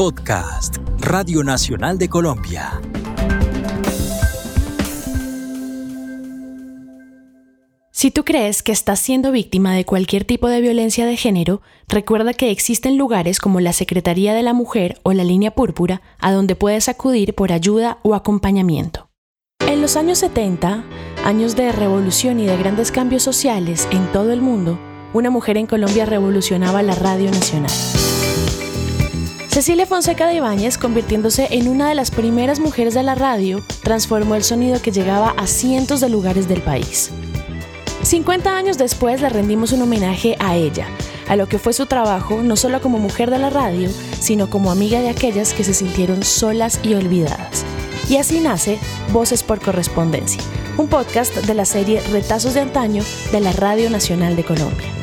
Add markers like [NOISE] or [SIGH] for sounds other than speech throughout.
Podcast, Radio Nacional de Colombia. Si tú crees que estás siendo víctima de cualquier tipo de violencia de género, recuerda que existen lugares como la Secretaría de la Mujer o la Línea Púrpura a donde puedes acudir por ayuda o acompañamiento. En los años 70, años de revolución y de grandes cambios sociales en todo el mundo, una mujer en Colombia revolucionaba la radio nacional. Cecilia Fonseca de Ibáñez, convirtiéndose en una de las primeras mujeres de la radio, transformó el sonido que llegaba a cientos de lugares del país. 50 años después le rendimos un homenaje a ella, a lo que fue su trabajo no solo como mujer de la radio, sino como amiga de aquellas que se sintieron solas y olvidadas. Y así nace Voces por Correspondencia, un podcast de la serie Retazos de Antaño de la Radio Nacional de Colombia.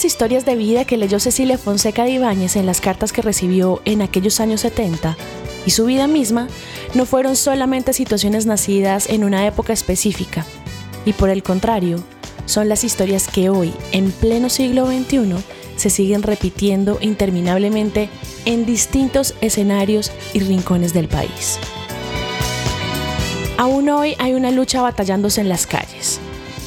Las historias de vida que leyó Cecilia Fonseca de Ibáñez en las cartas que recibió en aquellos años 70 y su vida misma no fueron solamente situaciones nacidas en una época específica, y por el contrario, son las historias que hoy, en pleno siglo XXI, se siguen repitiendo interminablemente en distintos escenarios y rincones del país. Aún hoy hay una lucha batallándose en las calles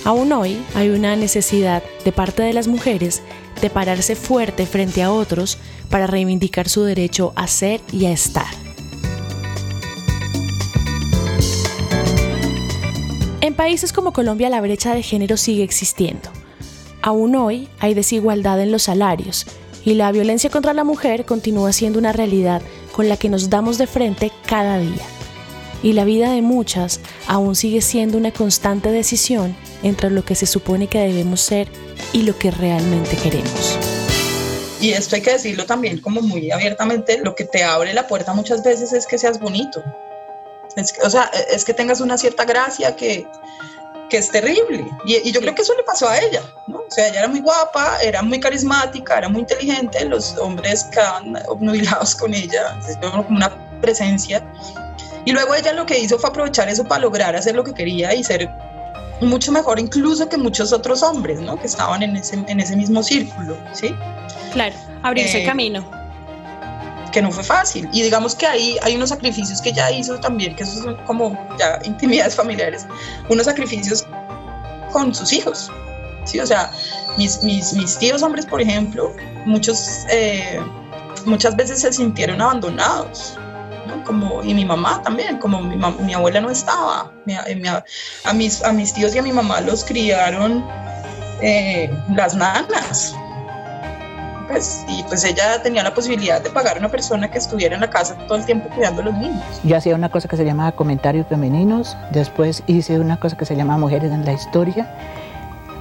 Aún hoy hay una necesidad de parte de las mujeres de pararse fuerte frente a otros para reivindicar su derecho a ser y a estar. En países como Colombia la brecha de género sigue existiendo. Aún hoy hay desigualdad en los salarios y la violencia contra la mujer continúa siendo una realidad con la que nos damos de frente cada día y la vida de muchas aún sigue siendo una constante decisión entre lo que se supone que debemos ser y lo que realmente queremos. Y esto hay que decirlo también como muy abiertamente, lo que te abre la puerta muchas veces es que seas bonito. o sea, es que tengas una cierta gracia que, que es terrible. Y, yo creo que eso le pasó a ella, ¿no? O sea, ella era muy guapa, era muy carismática, era muy inteligente, los hombres quedaban obnubilados con ella, como [LAUGHS] una presencia y luego ella lo que hizo fue aprovechar eso para lograr hacer lo que quería y ser mucho mejor incluso que muchos otros hombres, ¿no? Que estaban en ese, en ese mismo círculo, ¿sí? Claro, abrirse el eh, camino. Que no fue fácil. Y digamos que ahí hay unos sacrificios que ella hizo también, que eso son como ya [LAUGHS] intimidades familiares, unos sacrificios con sus hijos, ¿sí? O sea, mis, mis, mis tíos hombres, por ejemplo, muchos, eh, muchas veces se sintieron abandonados, como, y mi mamá también, como mi, mi abuela no estaba, eh, a, mis, a mis tíos y a mi mamá los criaron eh, las nanas. Pues, y pues ella tenía la posibilidad de pagar a una persona que estuviera en la casa todo el tiempo cuidando a los niños. Yo hacía una cosa que se llamaba comentarios femeninos, después hice una cosa que se llama mujeres en la historia,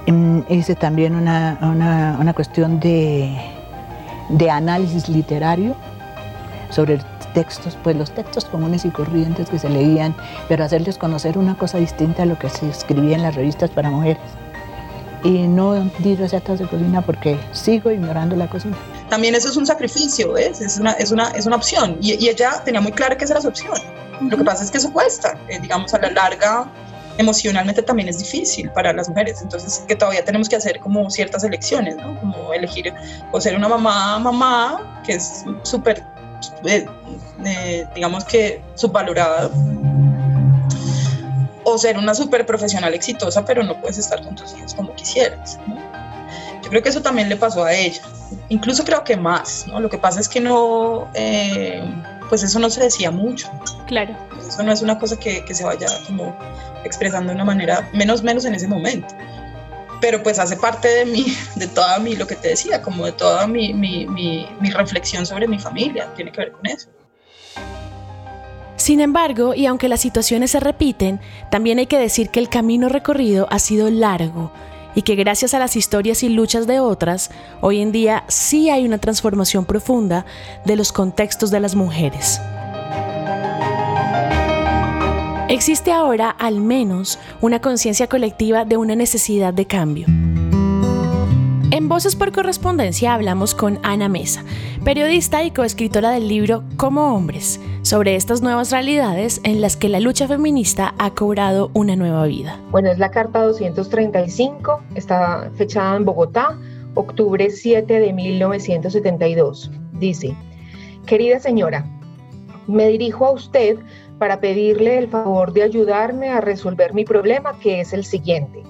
mm, hice también una, una, una cuestión de, de análisis literario sobre textos, pues los textos comunes y corrientes que se leían, pero hacerles conocer una cosa distinta a lo que se escribía en las revistas para mujeres. Y no di recetas de cocina porque sigo ignorando la cocina. También eso es un sacrificio, ¿ves? Es una, es una, es una opción. Y, y ella tenía muy clara que esa era su opción. Lo que pasa es que eso cuesta. Eh, digamos, a la larga, emocionalmente también es difícil para las mujeres. Entonces, que todavía tenemos que hacer como ciertas elecciones, ¿no? Como elegir o ser una mamá, mamá, que es súper eh, eh, digamos que subvalorada, o ser una super profesional exitosa, pero no puedes estar con tus hijos como quisieras. Yo creo que eso también le pasó a ella, incluso creo que más, ¿no? Lo que pasa es que no, eh, pues eso no se decía mucho. Claro. Eso no es una cosa que, que se vaya como expresando de una manera, menos menos en ese momento pero pues hace parte de mí, [LAUGHS] de toda mi, lo que te decía, como de toda mi, mi, mi, mi reflexión sobre mi familia, tiene que ver con eso. Sin embargo, y aunque las situaciones se repiten, también hay que decir que el camino recorrido ha sido largo y que gracias a las historias y luchas de otras, hoy en día sí hay una transformación profunda de los contextos de las mujeres. Existe ahora al menos una conciencia colectiva de una necesidad de cambio. En Voces por Correspondencia hablamos con Ana Mesa, periodista y coescritora del libro Como Hombres, sobre estas nuevas realidades en las que la lucha feminista ha cobrado una nueva vida. Bueno, es la carta 235, está fechada en Bogotá, octubre 7 de 1972. Dice, querida señora, me dirijo a usted para pedirle el favor de ayudarme a resolver mi problema, que es el siguiente.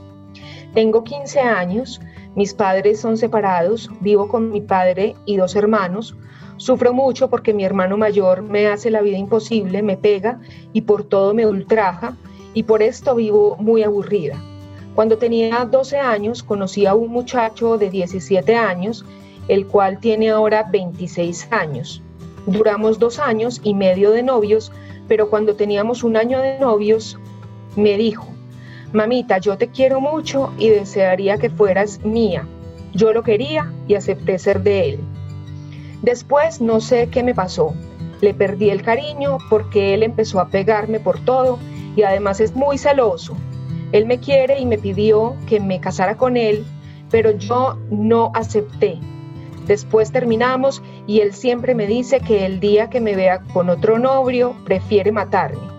Tengo 15 años, mis padres son separados, vivo con mi padre y dos hermanos. Sufro mucho porque mi hermano mayor me hace la vida imposible, me pega y por todo me ultraja y por esto vivo muy aburrida. Cuando tenía 12 años conocí a un muchacho de 17 años, el cual tiene ahora 26 años. Duramos dos años y medio de novios, pero cuando teníamos un año de novios, me dijo, Mamita, yo te quiero mucho y desearía que fueras mía. Yo lo quería y acepté ser de él. Después no sé qué me pasó. Le perdí el cariño porque él empezó a pegarme por todo y además es muy celoso. Él me quiere y me pidió que me casara con él, pero yo no acepté. Después terminamos y él siempre me dice que el día que me vea con otro novio prefiere matarme.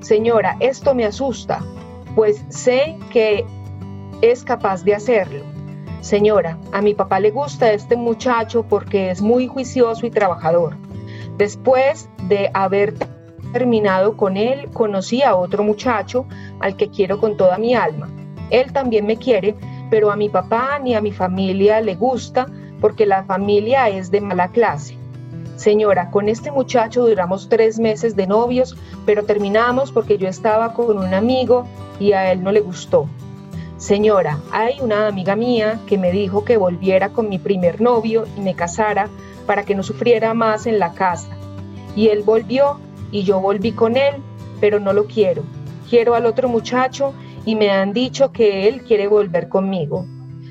Señora, esto me asusta pues sé que es capaz de hacerlo. Señora, a mi papá le gusta este muchacho porque es muy juicioso y trabajador. Después de haber terminado con él, conocí a otro muchacho al que quiero con toda mi alma. Él también me quiere, pero a mi papá ni a mi familia le gusta porque la familia es de mala clase. Señora, con este muchacho duramos tres meses de novios, pero terminamos porque yo estaba con un amigo y a él no le gustó. Señora, hay una amiga mía que me dijo que volviera con mi primer novio y me casara para que no sufriera más en la casa. Y él volvió y yo volví con él, pero no lo quiero. Quiero al otro muchacho y me han dicho que él quiere volver conmigo.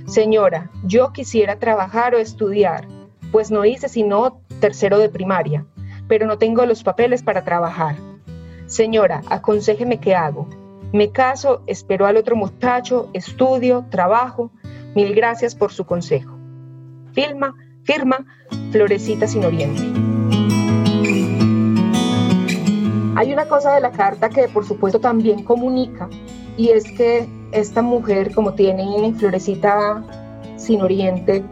Señora, yo quisiera trabajar o estudiar, pues no hice sino tercero de primaria, pero no tengo los papeles para trabajar. Señora, aconsejeme qué hago. Me caso, espero al otro muchacho, estudio, trabajo. Mil gracias por su consejo. Firma, firma, Florecita sin Oriente. Hay una cosa de la carta que por supuesto también comunica y es que esta mujer, como tiene Florecita sin Oriente,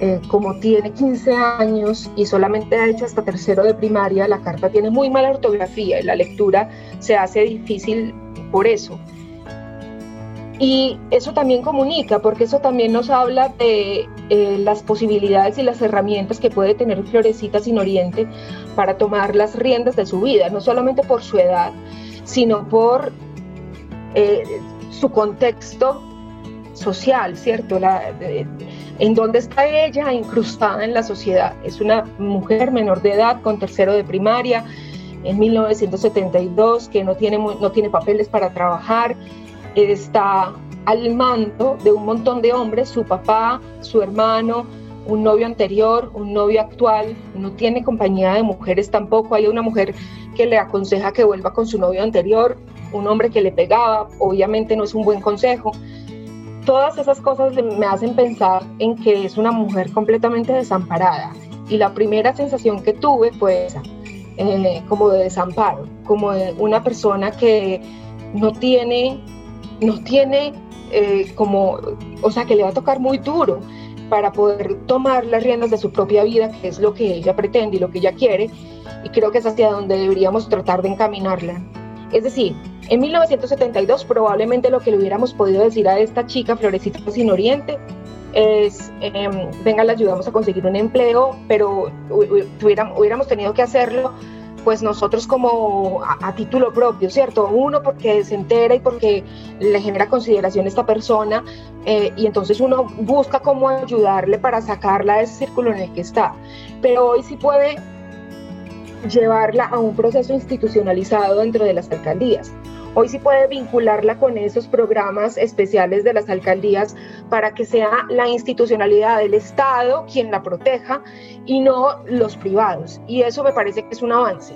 eh, como tiene 15 años y solamente ha hecho hasta tercero de primaria, la carta tiene muy mala ortografía y la lectura se hace difícil por eso. Y eso también comunica, porque eso también nos habla de eh, las posibilidades y las herramientas que puede tener Florecita sin Oriente para tomar las riendas de su vida, no solamente por su edad, sino por eh, su contexto social, ¿cierto? En dónde está ella incrustada en la sociedad. Es una mujer menor de edad con tercero de primaria en 1972 que no tiene, no tiene papeles para trabajar, está al mando de un montón de hombres, su papá, su hermano, un novio anterior, un novio actual, no tiene compañía de mujeres tampoco, hay una mujer que le aconseja que vuelva con su novio anterior, un hombre que le pegaba, obviamente no es un buen consejo, todas esas cosas me hacen pensar en que es una mujer completamente desamparada. Y la primera sensación que tuve fue esa, eh, como de desamparo, como de una persona que no tiene, no tiene eh, como, o sea, que le va a tocar muy duro para poder tomar las riendas de su propia vida, que es lo que ella pretende y lo que ella quiere, y creo que es hacia donde deberíamos tratar de encaminarla. Es decir, en 1972 probablemente lo que le hubiéramos podido decir a esta chica Florecita sin Oriente es, em, venga, le ayudamos a conseguir un empleo, pero hubiéramos tenido que hacerlo pues nosotros como a, título propio, ¿cierto? Uno porque se entera y porque le genera consideración a esta persona eh, y entonces uno busca cómo ayudarle para sacarla de ese círculo en el que está. Pero hoy sí puede llevarla a un proceso institucionalizado dentro de las alcaldías. Hoy sí puede vincularla con esos programas especiales de las alcaldías para que sea la institucionalidad del Estado quien la proteja y no los privados. Y eso me parece que es un avance.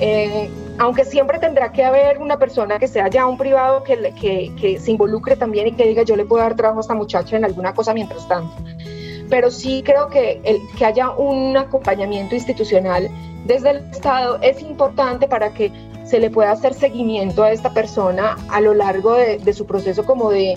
Eh, aunque siempre tendrá que haber una persona que sea ya un privado que, que, se involucre también y que diga yo le puedo dar trabajo a esta muchacha en alguna cosa mientras tanto. Pero sí creo que, el, que haya un acompañamiento institucional desde el Estado es importante para que se le pueda hacer seguimiento a esta persona a lo largo de, su proceso como de,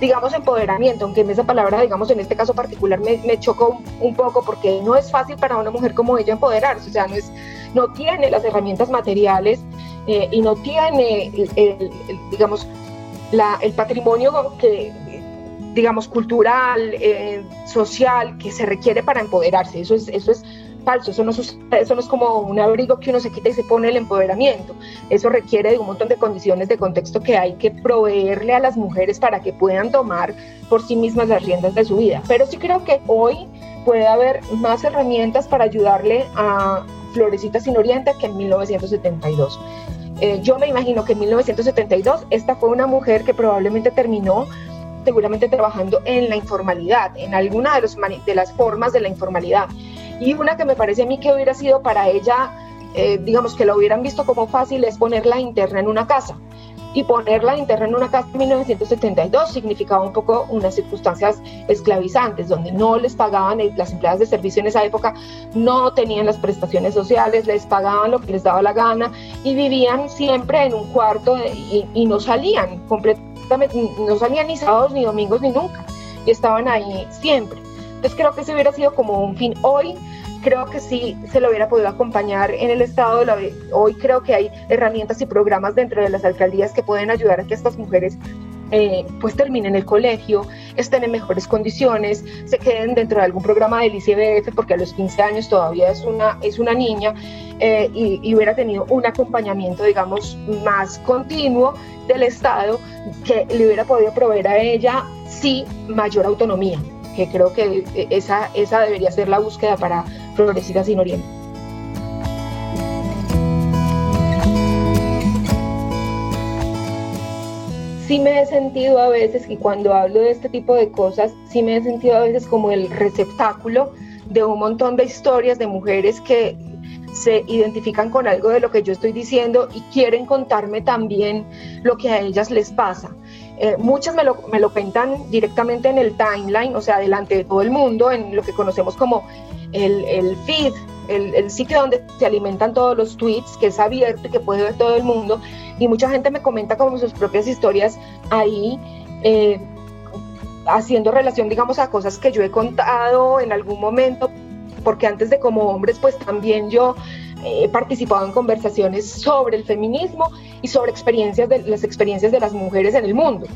digamos, empoderamiento, aunque en esa palabra, digamos, en este caso particular me, chocó un, poco porque no es fácil para una mujer como ella empoderarse, o sea, no, es, no tiene las herramientas materiales eh, y no tiene, el, digamos, la, el patrimonio que, digamos, cultural, eh, social, que se requiere para empoderarse. Eso es, eso es falso, eso no, eso no es como un abrigo que uno se quita y se pone el empoderamiento. Eso requiere de un montón de condiciones de contexto que hay que proveerle a las mujeres para que puedan tomar por sí mismas las riendas de su vida. Pero sí creo que hoy puede haber más herramientas para ayudarle a Florecita Sin Oriente que en 1972. Eh, yo me imagino que en 1972 esta fue una mujer que probablemente terminó seguramente trabajando en la informalidad, en alguna de, los, de las formas de la informalidad. Y una que me parece a mí que hubiera sido para ella, eh, digamos que lo hubieran visto como fácil, es ponerla interna en una casa. Y ponerla interna en una casa en 1972 significaba un poco unas circunstancias esclavizantes, donde no les pagaban, eh, las empleadas de servicio en esa época no tenían las prestaciones sociales, les pagaban lo que les daba la gana y vivían siempre en un cuarto y, y no salían completamente no salían ni sábados, ni domingos, ni nunca, y estaban ahí siempre. Entonces creo que ese hubiera sido como un fin. Hoy creo que sí se lo hubiera podido acompañar en el Estado. Hoy creo que hay herramientas y programas dentro de las alcaldías que pueden ayudar a que estas mujeres eh, pues terminen el colegio, estén en mejores condiciones, se queden dentro de algún programa del ICBF, porque a los 15 años todavía es una, es una niña, eh, y, y, hubiera tenido un acompañamiento, digamos, más continuo del Estado que le hubiera podido proveer a ella, sí, mayor autonomía, que creo que esa, esa debería ser la búsqueda para Florecida Sin Oriente. sí me he sentido a veces, y cuando hablo de este tipo de cosas, sí me he sentido a veces como el receptáculo de un montón de historias de mujeres que se identifican con algo de lo que yo estoy diciendo y quieren contarme también lo que a ellas les pasa. Eh, muchas me lo, me lo cuentan directamente en el timeline, o sea, delante de todo el mundo, en lo que conocemos como el, el feed, el, sitio donde se alimentan todos los tweets, que es abierto y que puede ver todo el mundo, y mucha gente me comenta como sus propias historias ahí, eh, haciendo relación, digamos, a cosas que yo he contado en algún momento, porque antes de como hombres, pues también yo he participado en conversaciones sobre el feminismo y sobre experiencias de, las experiencias de las mujeres en el mundo.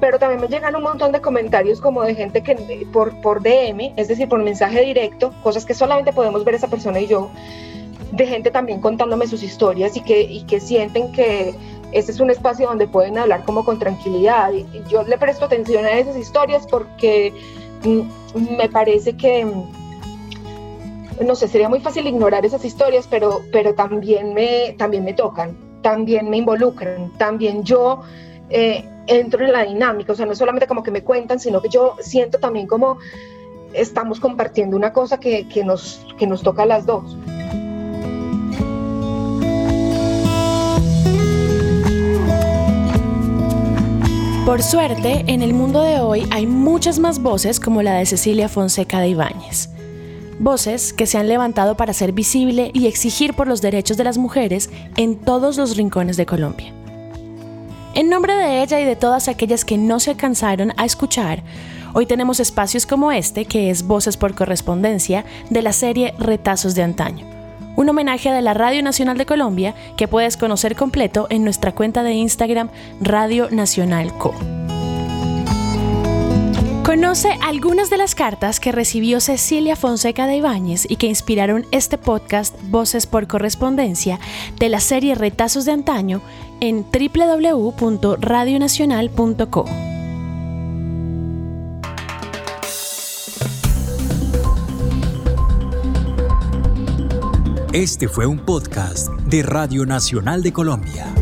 Pero también me llegan un montón de comentarios como de gente que por, por DM, es decir, por mensaje directo, cosas que solamente podemos ver esa persona y yo, de gente también contándome sus historias y que, y que sienten que este es un espacio donde pueden hablar como con tranquilidad. Y yo le presto atención a esas historias porque mm, me parece que, mm, no sé, sería muy fácil ignorar esas historias, pero, pero también, me, también me tocan, también me involucran, también yo eh, entro en la dinámica, o sea, no solamente como que me cuentan, sino que yo siento también como estamos compartiendo una cosa que, que nos, que nos toca a las dos. Por suerte, en el mundo de hoy hay muchas más voces como la de Cecilia Fonseca de Ibáñez. Voces que se han levantado para ser visible y exigir por los derechos de las mujeres en todos los rincones de Colombia. En nombre de ella y de todas aquellas que no se alcanzaron a escuchar, hoy tenemos espacios como este, que es Voces por Correspondencia, de la serie Retazos de Antaño un homenaje de la Radio Nacional de Colombia que puedes conocer completo en nuestra cuenta de Instagram Radio Nacional Co. Conoce algunas de las cartas que recibió Cecilia Fonseca de Ibáñez y que inspiraron este podcast Voces por Correspondencia de la serie Retazos de Antaño en www.radionacional.co. Este fue un podcast de Radio Nacional de Colombia.